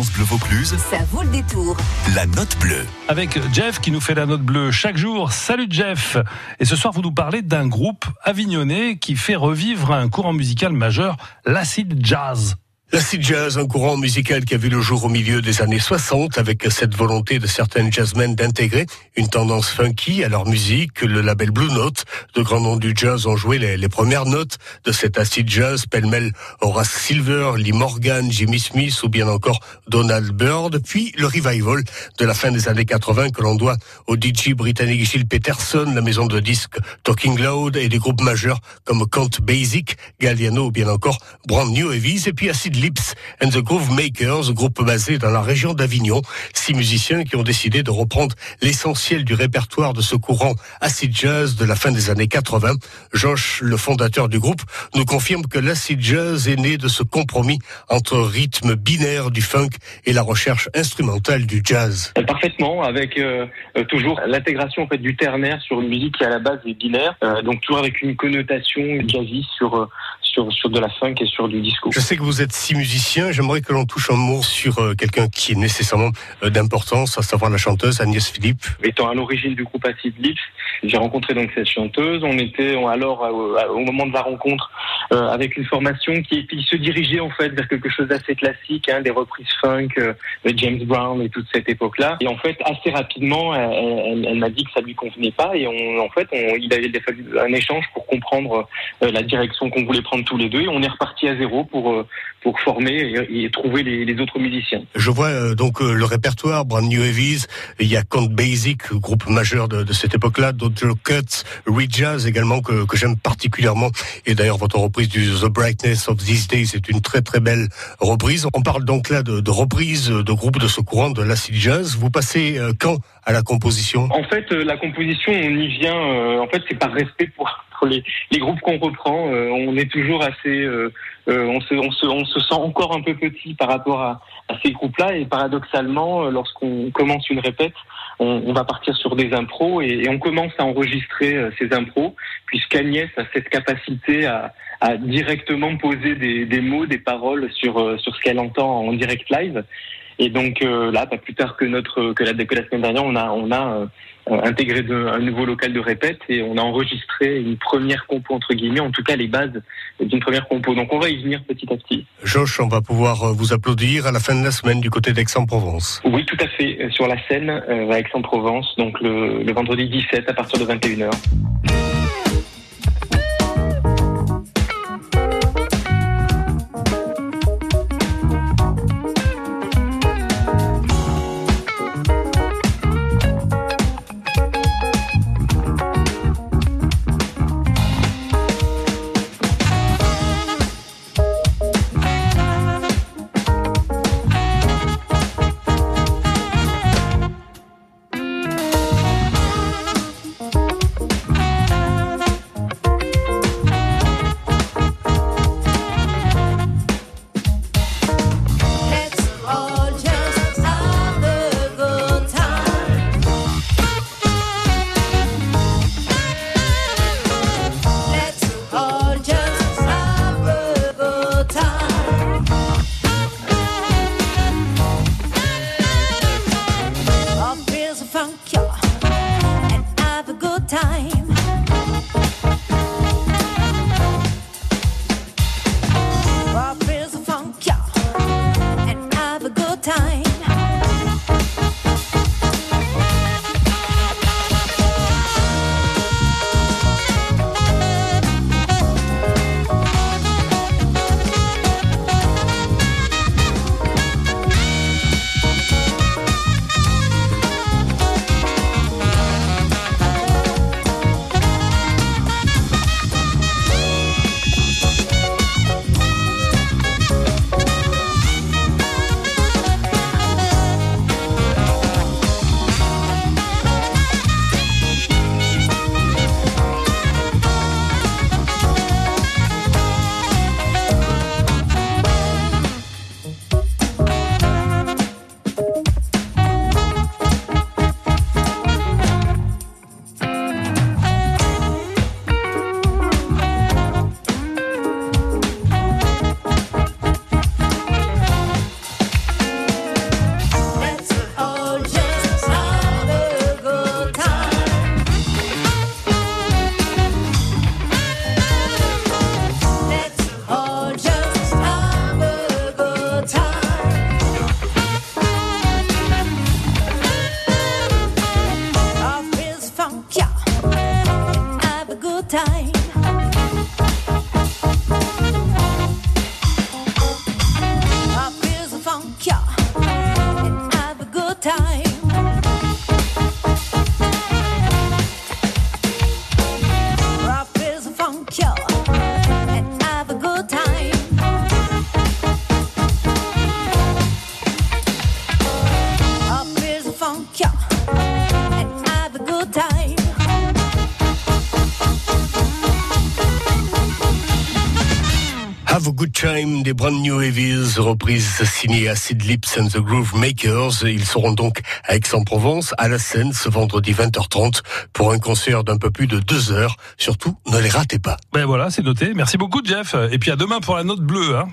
France Bleu Vaucluse. Ça vaut le détour. La note bleue. Avec Jeff qui nous fait la note bleue chaque jour. Salut Jeff. Et ce soir, vous nous parlez d'un groupe avignonnais qui fait revivre un courant musical majeur, l'acid jazz. L'acid jazz, un courant musical qui a vu le jour au milieu des années 60 avec cette volonté de certaines jazzmen d'intégrer une tendance funky à leur musique. Le label Blue Note, de grands noms du jazz, ont joué les, premières notes de cet acid jazz, pêle-mêle Horace Silver, Lee Morgan, Jimmy Smith ou bien encore Donald Byrd. Puis le revival de la fin des années 80 que l'on doit au DJ britannique Gilles Peterson, la maison de disques Talking Loud et des groupes majeurs comme Count Basic, Galliano ou bien encore Brand New Heavies et puis acid Lips and the Groove Makers, groupe basé dans la région d'Avignon. Six musiciens qui ont décidé de reprendre l'essentiel du répertoire de ce courant acid jazz de la fin des années 80. Josh, le fondateur du groupe, nous confirme que l'acid jazz est né de ce compromis entre rythme binaire du funk et la recherche instrumentale du jazz. Parfaitement, avec euh, euh, toujours l'intégration en fait du ternaire sur une musique qui à la base est binaire, euh, donc toujours avec une connotation jazzy sur sur, sur de la funk et sur du disco. Je sais que vous êtes six musiciens. J'aimerais que l'on touche un mot sur euh, quelqu'un qui est nécessairement euh, d'importance, à savoir la chanteuse Agnès Philippe. Étant à l'origine du groupe Acid Lips, j'ai rencontré donc cette chanteuse. On était alors euh, au moment de la rencontre avec une formation qui, qui, se dirigeait en fait vers quelque chose d'assez classique, hein, des reprises funk, de James Brown et toute cette époque-là. Et en fait, assez rapidement, elle, elle, m'a dit que ça lui convenait pas. Et on, en fait, on, il avait fallu un échange pour comprendre la direction qu'on voulait prendre tous les deux et on est reparti à zéro pour euh, pour former et, trouver les, autres musiciens. Je vois euh, donc euh, le répertoire Brand New Heavies, il y a Count Basic, groupe majeur de, cette époque-là, d'autres Cuts, Reed Jazz également que, que j'aime particulièrement et d'ailleurs votre reprise du The Brightness of These Days est une très très belle reprise. On parle donc là de, de reprise de groupe de ce courant de l'acid jazz. Vous passez quand à la composition? En fait, la composition, on y vient. en fait, c'est par respect pour les, groupes qu'on reprend, euh, on est toujours assez, euh, euh, on, se, on, se, on, se, sent encore un peu petit par rapport à, ces groupes-là. Et paradoxalement, lorsqu'on commence une répète, on, va partir sur des impros et, on commence à enregistrer ces impros, puisqu'Agnès a cette capacité à, directement poser des, des, mots, des paroles sur, sur ce qu'elle entend en direct live. Et donc là, pas plus tard que notre que la, que la semaine dernière, on a on a intégré de, un nouveau local de répète et on a enregistré une première compo entre guillemets, en tout cas les bases d'une première compo. Donc on va y venir petit à petit. Josh, on va pouvoir euh, vous applaudir à la fin de la semaine du côté d'Aix-en-Provence. Oui, tout à fait, sur la scène euh, à Aix-en-Provence, donc le, le vendredi 17 à partir de 21h. Good Time des Brand New Heavies, reprise signée Acid Lips and the Groove Makers. Ils seront donc à Aix-en-Provence, à la scène, ce vendredi 20h30 pour un concert d'un peu plus de deux heures. Surtout, ne les ratez pas. Ben voilà, c'est noté. Merci beaucoup, Jeff. Et puis à demain pour la note bleue. Hein.